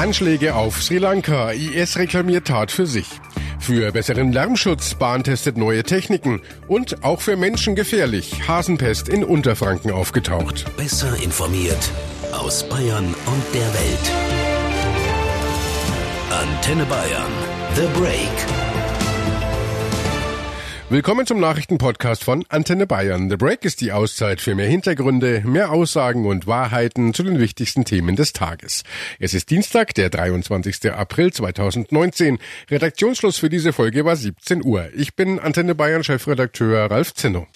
Anschläge auf Sri Lanka. IS reklamiert Tat für sich. Für besseren Lärmschutz Bahn testet neue Techniken und auch für Menschen gefährlich. Hasenpest in Unterfranken aufgetaucht. Besser informiert aus Bayern und der Welt. Antenne Bayern. The Break. Willkommen zum Nachrichtenpodcast von Antenne Bayern. The Break ist die Auszeit für mehr Hintergründe, mehr Aussagen und Wahrheiten zu den wichtigsten Themen des Tages. Es ist Dienstag, der 23. April 2019. Redaktionsschluss für diese Folge war 17 Uhr. Ich bin Antenne Bayern Chefredakteur Ralf Zinno.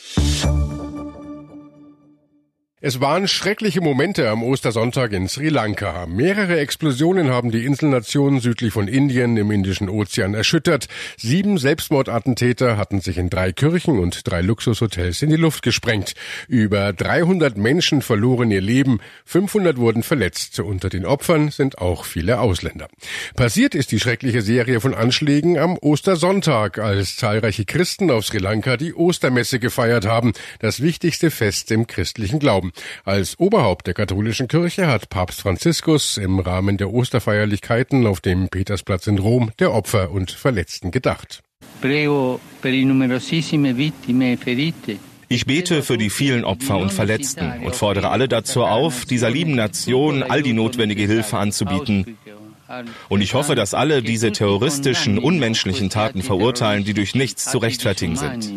Es waren schreckliche Momente am Ostersonntag in Sri Lanka. Mehrere Explosionen haben die Inselnation südlich von Indien im Indischen Ozean erschüttert. Sieben Selbstmordattentäter hatten sich in drei Kirchen und drei Luxushotels in die Luft gesprengt. Über 300 Menschen verloren ihr Leben, 500 wurden verletzt. Unter den Opfern sind auch viele Ausländer. Passiert ist die schreckliche Serie von Anschlägen am Ostersonntag, als zahlreiche Christen auf Sri Lanka die Ostermesse gefeiert haben, das wichtigste Fest im christlichen Glauben. Als Oberhaupt der katholischen Kirche hat Papst Franziskus im Rahmen der Osterfeierlichkeiten auf dem Petersplatz in Rom der Opfer und Verletzten gedacht. Prego per i numerosissime vittime e ferite. Ich bete für die vielen Opfer und Verletzten und fordere alle dazu auf, dieser lieben Nation all die notwendige Hilfe anzubieten. Und ich hoffe, dass alle diese terroristischen, unmenschlichen Taten verurteilen, die durch nichts zu rechtfertigen sind.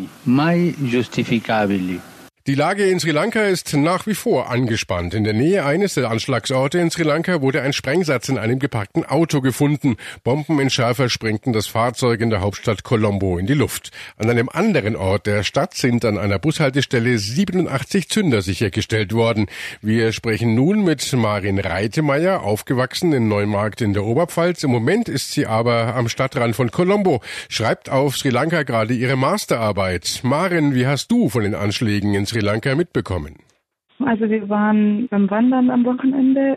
Die Lage in Sri Lanka ist nach wie vor angespannt. In der Nähe eines der Anschlagsorte in Sri Lanka wurde ein Sprengsatz in einem geparkten Auto gefunden. Bombenentschärfer sprengten das Fahrzeug in der Hauptstadt Colombo in die Luft. An einem anderen Ort der Stadt sind an einer Bushaltestelle 87 Zünder sichergestellt worden. Wir sprechen nun mit Marin Reitemeyer, aufgewachsen in Neumarkt in der Oberpfalz. Im Moment ist sie aber am Stadtrand von Colombo, schreibt auf Sri Lanka gerade ihre Masterarbeit. Marin, wie hast du von den Anschlägen in Sri Sri Lanka mitbekommen? Also wir waren beim Wandern am Wochenende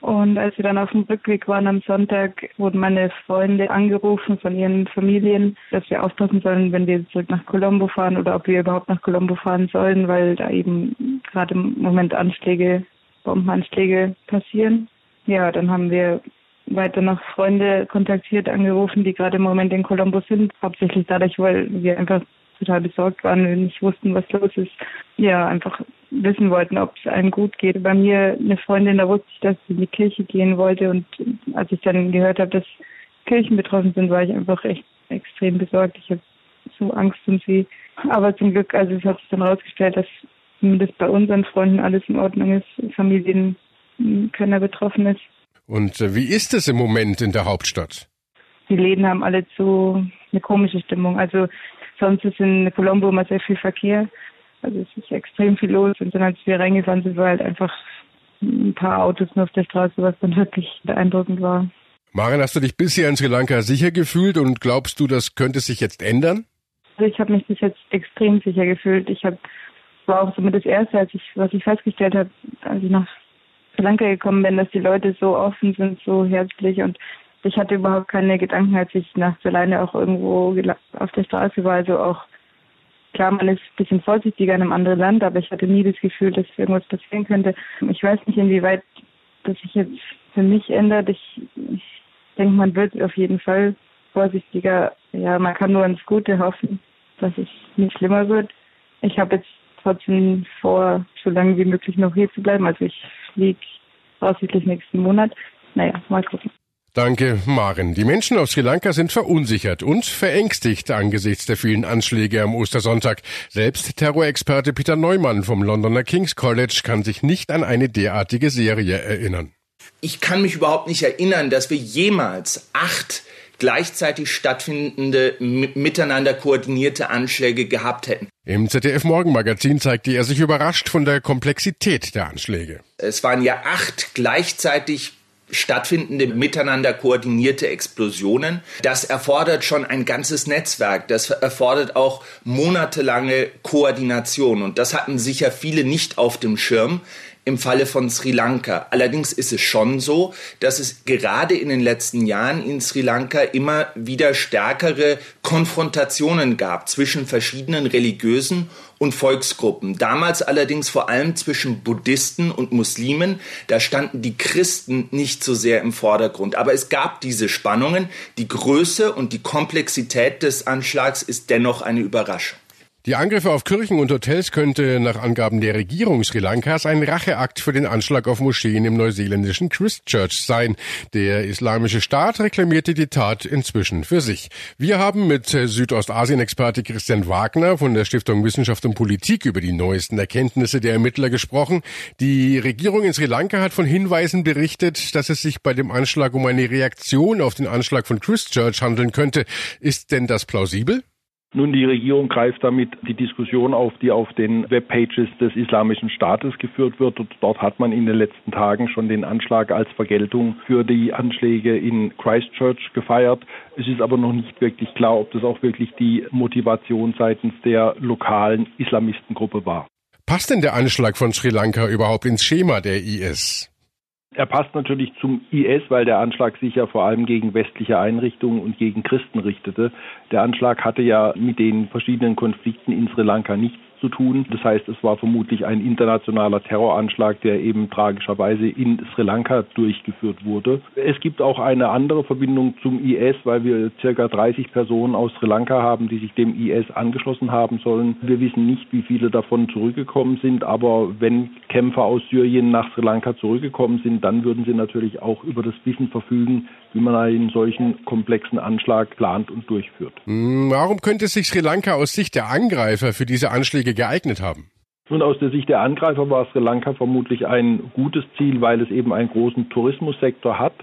und als wir dann auf dem Rückweg waren am Sonntag, wurden meine Freunde angerufen von ihren Familien, dass wir aufpassen sollen, wenn wir zurück nach Colombo fahren oder ob wir überhaupt nach Colombo fahren sollen, weil da eben gerade im Moment Anschläge, Bombenanschläge passieren. Ja, dann haben wir weiter noch Freunde kontaktiert, angerufen, die gerade im Moment in Colombo sind. Hauptsächlich dadurch, weil wir einfach total besorgt waren und nicht wussten, was los ist. Ja, einfach wissen wollten, ob es einem gut geht. Bei mir eine Freundin, da wusste ich, dass sie in die Kirche gehen wollte und als ich dann gehört habe, dass Kirchen betroffen sind, war ich einfach echt extrem besorgt. Ich habe so Angst um sie. Aber zum Glück, also es hat sich dann herausgestellt, dass zumindest bei unseren Freunden alles in Ordnung ist, Familien keiner betroffen ist. Und äh, wie ist es im Moment in der Hauptstadt? Die Läden haben alle zu eine komische Stimmung. Also Sonst ist in Colombo immer sehr viel Verkehr. Also es ist extrem viel los. Und dann, als wir reingefahren sind, war halt einfach ein paar Autos nur auf der Straße, was dann wirklich beeindruckend war. Maren, hast du dich bisher in Sri Lanka sicher gefühlt und glaubst du, das könnte sich jetzt ändern? Also ich habe mich bis jetzt extrem sicher gefühlt. Ich habe war auch somit das erste, als ich was ich festgestellt habe, als ich nach Sri Lanka gekommen bin, dass die Leute so offen sind, so herzlich und ich hatte überhaupt keine Gedanken, als ich nachts alleine auch irgendwo auf der Straße war. Also auch, klar, man ist ein bisschen vorsichtiger in einem anderen Land, aber ich hatte nie das Gefühl, dass irgendwas passieren könnte. Ich weiß nicht, inwieweit das sich jetzt für mich ändert. Ich, ich denke, man wird auf jeden Fall vorsichtiger. Ja, man kann nur ins Gute hoffen, dass es nicht schlimmer wird. Ich habe jetzt trotzdem vor, so lange wie möglich noch hier zu bleiben. Also ich fliege voraussichtlich nächsten Monat. Naja, mal gucken. Danke, Maren. Die Menschen auf Sri Lanka sind verunsichert und verängstigt angesichts der vielen Anschläge am Ostersonntag. Selbst Terrorexperte Peter Neumann vom Londoner King's College kann sich nicht an eine derartige Serie erinnern. Ich kann mich überhaupt nicht erinnern, dass wir jemals acht gleichzeitig stattfindende, miteinander koordinierte Anschläge gehabt hätten. Im ZDF Morgenmagazin zeigte er sich überrascht von der Komplexität der Anschläge. Es waren ja acht gleichzeitig stattfindende, miteinander koordinierte Explosionen. Das erfordert schon ein ganzes Netzwerk. Das erfordert auch monatelange Koordination. Und das hatten sicher viele nicht auf dem Schirm. Im Falle von Sri Lanka. Allerdings ist es schon so, dass es gerade in den letzten Jahren in Sri Lanka immer wieder stärkere Konfrontationen gab zwischen verschiedenen religiösen und Volksgruppen. Damals allerdings vor allem zwischen Buddhisten und Muslimen. Da standen die Christen nicht so sehr im Vordergrund. Aber es gab diese Spannungen. Die Größe und die Komplexität des Anschlags ist dennoch eine Überraschung. Die Angriffe auf Kirchen und Hotels könnte nach Angaben der Regierung Sri Lankas ein Racheakt für den Anschlag auf Moscheen im neuseeländischen Christchurch sein. Der Islamische Staat reklamierte die Tat inzwischen für sich. Wir haben mit Südostasien-Experte Christian Wagner von der Stiftung Wissenschaft und Politik über die neuesten Erkenntnisse der Ermittler gesprochen. Die Regierung in Sri Lanka hat von Hinweisen berichtet, dass es sich bei dem Anschlag um eine Reaktion auf den Anschlag von Christchurch handeln könnte. Ist denn das plausibel? Nun, die Regierung greift damit die Diskussion auf, die auf den Webpages des Islamischen Staates geführt wird. Und dort hat man in den letzten Tagen schon den Anschlag als Vergeltung für die Anschläge in Christchurch gefeiert. Es ist aber noch nicht wirklich klar, ob das auch wirklich die Motivation seitens der lokalen Islamistengruppe war. Passt denn der Anschlag von Sri Lanka überhaupt ins Schema der IS? Er passt natürlich zum IS, weil der Anschlag sich ja vor allem gegen westliche Einrichtungen und gegen Christen richtete. Der Anschlag hatte ja mit den verschiedenen Konflikten in Sri Lanka nichts zu tun. Das heißt, es war vermutlich ein internationaler Terroranschlag, der eben tragischerweise in Sri Lanka durchgeführt wurde. Es gibt auch eine andere Verbindung zum IS, weil wir circa 30 Personen aus Sri Lanka haben, die sich dem IS angeschlossen haben sollen. Wir wissen nicht, wie viele davon zurückgekommen sind, aber wenn Kämpfer aus Syrien nach Sri Lanka zurückgekommen sind, dann würden sie natürlich auch über das Wissen verfügen, wie man einen solchen komplexen Anschlag plant und durchführt. Hm, warum könnte sich Sri Lanka aus Sicht der Angreifer für diese Anschläge geeignet haben? Nun, aus der Sicht der Angreifer war Sri Lanka vermutlich ein gutes Ziel, weil es eben einen großen Tourismussektor hat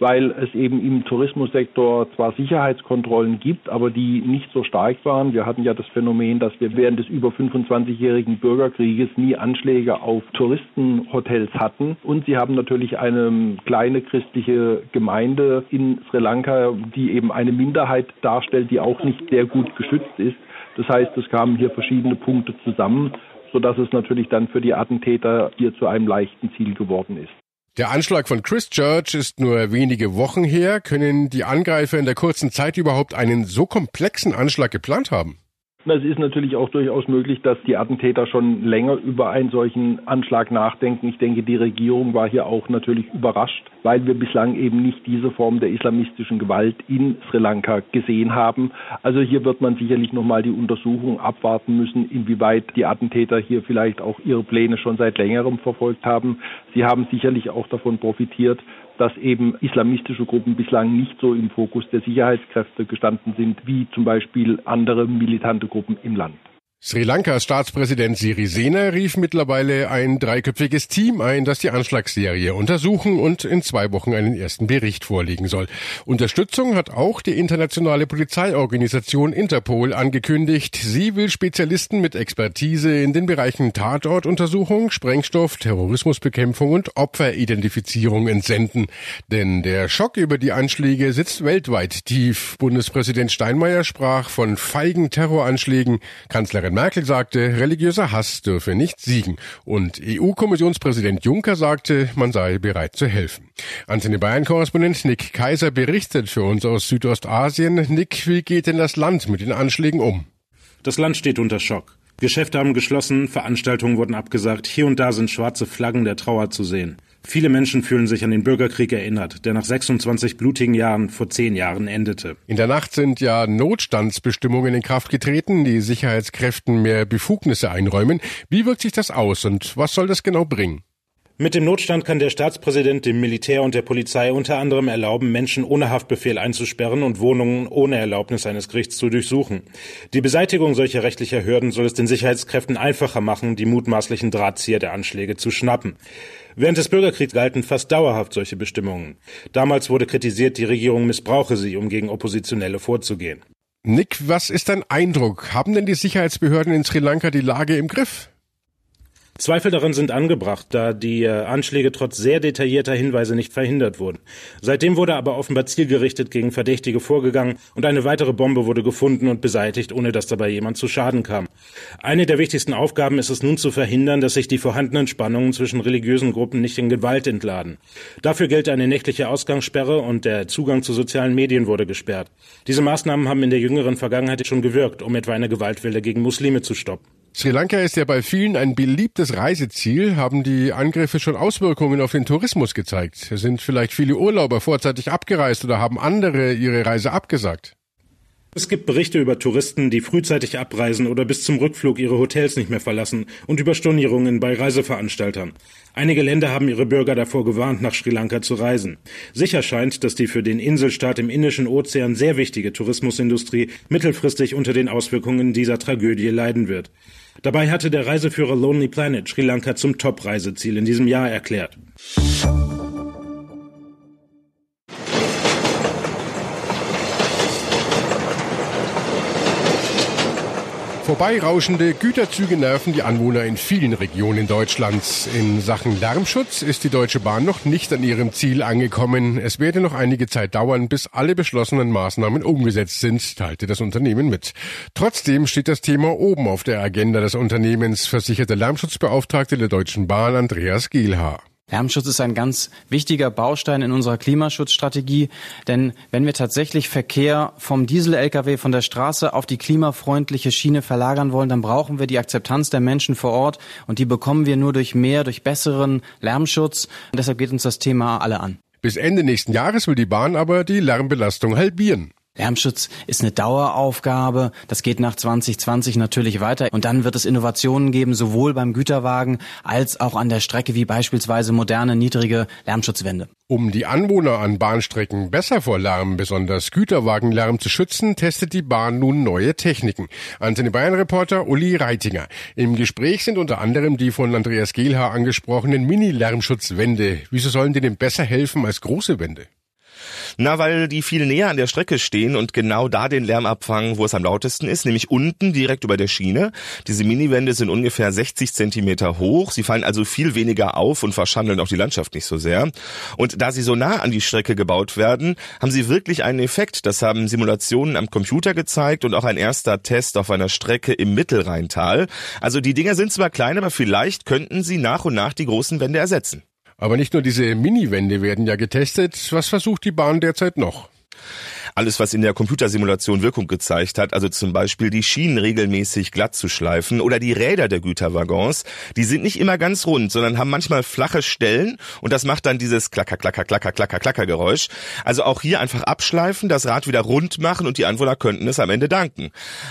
weil es eben im Tourismussektor zwar Sicherheitskontrollen gibt, aber die nicht so stark waren. Wir hatten ja das Phänomen, dass wir während des über 25-jährigen Bürgerkrieges nie Anschläge auf Touristenhotels hatten. Und sie haben natürlich eine kleine christliche Gemeinde in Sri Lanka, die eben eine Minderheit darstellt, die auch nicht sehr gut geschützt ist. Das heißt, es kamen hier verschiedene Punkte zusammen, sodass es natürlich dann für die Attentäter hier zu einem leichten Ziel geworden ist. Der Anschlag von Christchurch ist nur wenige Wochen her. Können die Angreifer in der kurzen Zeit überhaupt einen so komplexen Anschlag geplant haben? Es ist natürlich auch durchaus möglich, dass die Attentäter schon länger über einen solchen Anschlag nachdenken. Ich denke, die Regierung war hier auch natürlich überrascht, weil wir bislang eben nicht diese Form der islamistischen Gewalt in Sri Lanka gesehen haben. Also hier wird man sicherlich nochmal die Untersuchung abwarten müssen, inwieweit die Attentäter hier vielleicht auch ihre Pläne schon seit längerem verfolgt haben. Sie haben sicherlich auch davon profitiert, dass eben islamistische Gruppen bislang nicht so im Fokus der Sicherheitskräfte gestanden sind wie zum Beispiel andere militante Gruppen im Land. Sri Lankas Staatspräsident Sirisena rief mittlerweile ein dreiköpfiges Team ein, das die Anschlagsserie untersuchen und in zwei Wochen einen ersten Bericht vorlegen soll. Unterstützung hat auch die internationale Polizeiorganisation Interpol angekündigt. Sie will Spezialisten mit Expertise in den Bereichen Tatortuntersuchung, Sprengstoff, Terrorismusbekämpfung und Opferidentifizierung entsenden. Denn der Schock über die Anschläge sitzt weltweit tief. Bundespräsident Steinmeier sprach von feigen Terroranschlägen. Kanzlerin Kanzlerin Merkel sagte, religiöser Hass dürfe nicht siegen. Und EU-Kommissionspräsident Juncker sagte, man sei bereit zu helfen. Antenne Bayern-Korrespondent Nick Kaiser berichtet für uns aus Südostasien. Nick, wie geht denn das Land mit den Anschlägen um? Das Land steht unter Schock. Geschäfte haben geschlossen, Veranstaltungen wurden abgesagt, hier und da sind schwarze Flaggen der Trauer zu sehen. Viele Menschen fühlen sich an den Bürgerkrieg erinnert, der nach 26 blutigen Jahren vor zehn Jahren endete. In der Nacht sind ja Notstandsbestimmungen in Kraft getreten, die Sicherheitskräften mehr Befugnisse einräumen. Wie wirkt sich das aus und was soll das genau bringen? Mit dem Notstand kann der Staatspräsident dem Militär und der Polizei unter anderem erlauben, Menschen ohne Haftbefehl einzusperren und Wohnungen ohne Erlaubnis eines Gerichts zu durchsuchen. Die Beseitigung solcher rechtlicher Hürden soll es den Sicherheitskräften einfacher machen, die mutmaßlichen Drahtzieher der Anschläge zu schnappen. Während des Bürgerkriegs galten fast dauerhaft solche Bestimmungen. Damals wurde kritisiert, die Regierung missbrauche sie, um gegen Oppositionelle vorzugehen. Nick, was ist dein Eindruck? Haben denn die Sicherheitsbehörden in Sri Lanka die Lage im Griff? Zweifel daran sind angebracht, da die äh, Anschläge trotz sehr detaillierter Hinweise nicht verhindert wurden. Seitdem wurde aber offenbar zielgerichtet gegen Verdächtige vorgegangen und eine weitere Bombe wurde gefunden und beseitigt, ohne dass dabei jemand zu Schaden kam. Eine der wichtigsten Aufgaben ist es nun zu verhindern, dass sich die vorhandenen Spannungen zwischen religiösen Gruppen nicht in Gewalt entladen. Dafür gilt eine nächtliche Ausgangssperre und der Zugang zu sozialen Medien wurde gesperrt. Diese Maßnahmen haben in der jüngeren Vergangenheit schon gewirkt, um etwa eine Gewaltwelle gegen Muslime zu stoppen. Sri Lanka ist ja bei vielen ein beliebtes Reiseziel. Haben die Angriffe schon Auswirkungen auf den Tourismus gezeigt? Sind vielleicht viele Urlauber vorzeitig abgereist oder haben andere ihre Reise abgesagt? Es gibt Berichte über Touristen, die frühzeitig abreisen oder bis zum Rückflug ihre Hotels nicht mehr verlassen und über Stornierungen bei Reiseveranstaltern. Einige Länder haben ihre Bürger davor gewarnt, nach Sri Lanka zu reisen. Sicher scheint, dass die für den Inselstaat im Indischen Ozean sehr wichtige Tourismusindustrie mittelfristig unter den Auswirkungen dieser Tragödie leiden wird. Dabei hatte der Reiseführer Lonely Planet Sri Lanka zum Top-Reiseziel in diesem Jahr erklärt. Vorbeirauschende Güterzüge nerven die Anwohner in vielen Regionen Deutschlands. In Sachen Lärmschutz ist die Deutsche Bahn noch nicht an ihrem Ziel angekommen. Es werde noch einige Zeit dauern, bis alle beschlossenen Maßnahmen umgesetzt sind, teilte das Unternehmen mit. Trotzdem steht das Thema oben auf der Agenda des Unternehmens, versicherte Lärmschutzbeauftragte der Deutschen Bahn Andreas Gielhaar. Lärmschutz ist ein ganz wichtiger Baustein in unserer Klimaschutzstrategie, denn wenn wir tatsächlich Verkehr vom Diesel-Lkw von der Straße auf die klimafreundliche Schiene verlagern wollen, dann brauchen wir die Akzeptanz der Menschen vor Ort und die bekommen wir nur durch mehr, durch besseren Lärmschutz. Und deshalb geht uns das Thema alle an. Bis Ende nächsten Jahres will die Bahn aber die Lärmbelastung halbieren. Lärmschutz ist eine Daueraufgabe. Das geht nach 2020 natürlich weiter. Und dann wird es Innovationen geben, sowohl beim Güterwagen als auch an der Strecke, wie beispielsweise moderne, niedrige Lärmschutzwände. Um die Anwohner an Bahnstrecken besser vor Lärm, besonders Güterwagenlärm zu schützen, testet die Bahn nun neue Techniken. Antenne Bayern Reporter Uli Reitinger. Im Gespräch sind unter anderem die von Andreas Gehlhaar angesprochenen Mini-Lärmschutzwände. Wieso sollen die denn besser helfen als große Wände? Na, weil die viel näher an der Strecke stehen und genau da den Lärm abfangen, wo es am lautesten ist, nämlich unten direkt über der Schiene. Diese Miniwände sind ungefähr 60 Zentimeter hoch. Sie fallen also viel weniger auf und verschandeln auch die Landschaft nicht so sehr. Und da sie so nah an die Strecke gebaut werden, haben sie wirklich einen Effekt. Das haben Simulationen am Computer gezeigt und auch ein erster Test auf einer Strecke im Mittelrheintal. Also die Dinger sind zwar klein, aber vielleicht könnten sie nach und nach die großen Wände ersetzen. Aber nicht nur diese Mini-Wände werden ja getestet. Was versucht die Bahn derzeit noch? Alles, was in der Computersimulation Wirkung gezeigt hat, also zum Beispiel die Schienen regelmäßig glatt zu schleifen oder die Räder der Güterwaggons, die sind nicht immer ganz rund, sondern haben manchmal flache Stellen und das macht dann dieses Klacker, Klacker, Klacker, Klacker, Klacker Geräusch. Also auch hier einfach abschleifen, das Rad wieder rund machen und die Anwohner könnten es am Ende danken.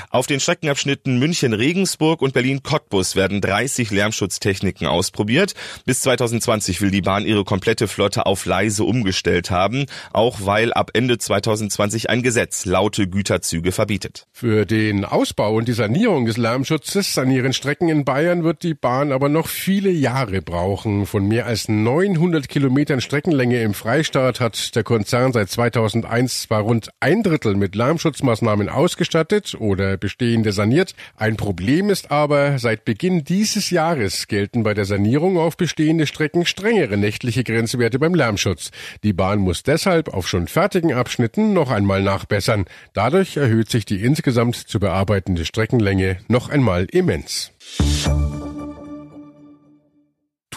Auf den Streckenabschnitten München-Regensburg und Berlin-Cottbus werden 30 Lärmschutztechniken ausprobiert. Bis 2020 will die Bahn ihre komplette Flotte auf leise umgestellt haben, auch weil ab Ende 2020 2021 ein Gesetz laute Güterzüge verbietet. Für den Ausbau und die Sanierung des Lärmschutzes an ihren Strecken in Bayern wird die Bahn aber noch viele Jahre brauchen. Von mehr als 900 Kilometern Streckenlänge im Freistaat hat der Konzern seit 2001 zwar rund ein Drittel mit Lärmschutzmaßnahmen ausgestattet oder bestehende saniert. Ein Problem ist aber, seit Beginn dieses Jahres gelten bei der Sanierung auf bestehende Strecken strengere nächtliche Grenzwerte beim Lärmschutz. Die Bahn muss deshalb auf schon fertigen Abschnitten noch einmal nachbessern. Dadurch erhöht sich die insgesamt zu bearbeitende Streckenlänge noch einmal immens.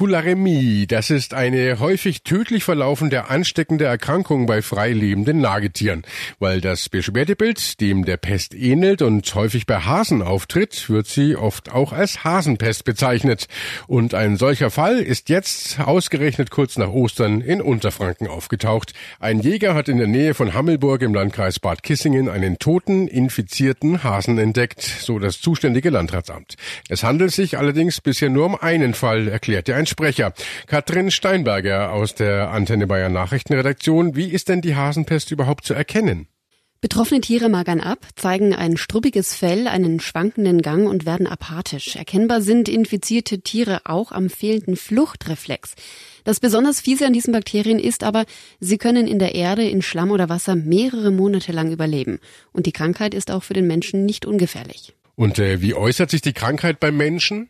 Tularemie, das ist eine häufig tödlich verlaufende ansteckende Erkrankung bei freilebenden Nagetieren. Weil das Beschwerdebild dem der Pest ähnelt und häufig bei Hasen auftritt, wird sie oft auch als Hasenpest bezeichnet. Und ein solcher Fall ist jetzt ausgerechnet kurz nach Ostern in Unterfranken aufgetaucht. Ein Jäger hat in der Nähe von Hammelburg im Landkreis Bad Kissingen einen toten, infizierten Hasen entdeckt, so das zuständige Landratsamt. Es handelt sich allerdings bisher nur um einen Fall, erklärte ein Sprecher. Katrin Steinberger aus der Antenne Bayern Nachrichtenredaktion. Wie ist denn die Hasenpest überhaupt zu erkennen? Betroffene Tiere magern ab, zeigen ein strubbiges Fell, einen schwankenden Gang und werden apathisch. Erkennbar sind infizierte Tiere auch am fehlenden Fluchtreflex. Das besonders fiese an diesen Bakterien ist aber, sie können in der Erde, in Schlamm oder Wasser mehrere Monate lang überleben. Und die Krankheit ist auch für den Menschen nicht ungefährlich. Und äh, wie äußert sich die Krankheit beim Menschen?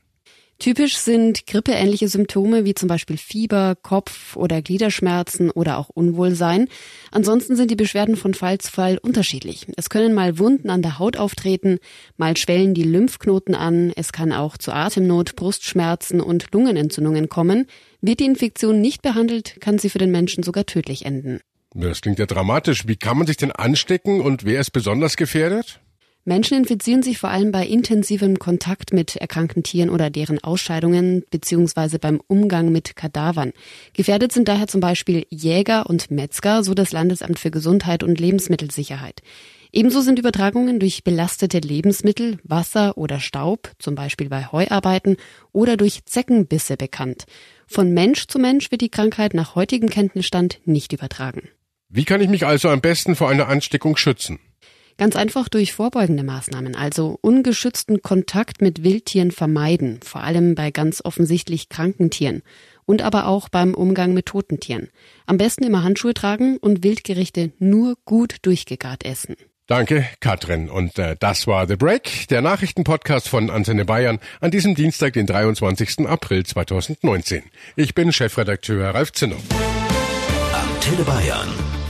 Typisch sind grippeähnliche Symptome wie zum Beispiel Fieber, Kopf- oder Gliederschmerzen oder auch Unwohlsein. Ansonsten sind die Beschwerden von Fall zu Fall unterschiedlich. Es können mal Wunden an der Haut auftreten, mal schwellen die Lymphknoten an, es kann auch zu Atemnot, Brustschmerzen und Lungenentzündungen kommen. Wird die Infektion nicht behandelt, kann sie für den Menschen sogar tödlich enden. Das klingt ja dramatisch. Wie kann man sich denn anstecken und wer ist besonders gefährdet? Menschen infizieren sich vor allem bei intensivem Kontakt mit erkrankten Tieren oder deren Ausscheidungen beziehungsweise beim Umgang mit Kadavern. Gefährdet sind daher zum Beispiel Jäger und Metzger, so das Landesamt für Gesundheit und Lebensmittelsicherheit. Ebenso sind Übertragungen durch belastete Lebensmittel, Wasser oder Staub, zum Beispiel bei Heuarbeiten oder durch Zeckenbisse bekannt. Von Mensch zu Mensch wird die Krankheit nach heutigem Kenntnisstand nicht übertragen. Wie kann ich mich also am besten vor einer Ansteckung schützen? Ganz einfach durch vorbeugende Maßnahmen, also ungeschützten Kontakt mit Wildtieren vermeiden, vor allem bei ganz offensichtlich kranken Tieren und aber auch beim Umgang mit toten Tieren. Am besten immer Handschuhe tragen und Wildgerichte nur gut durchgegart essen. Danke, Katrin. Und äh, das war The Break, der Nachrichtenpodcast von Antenne Bayern an diesem Dienstag, den 23. April 2019. Ich bin Chefredakteur Ralf Zinner. Antenne Bayern.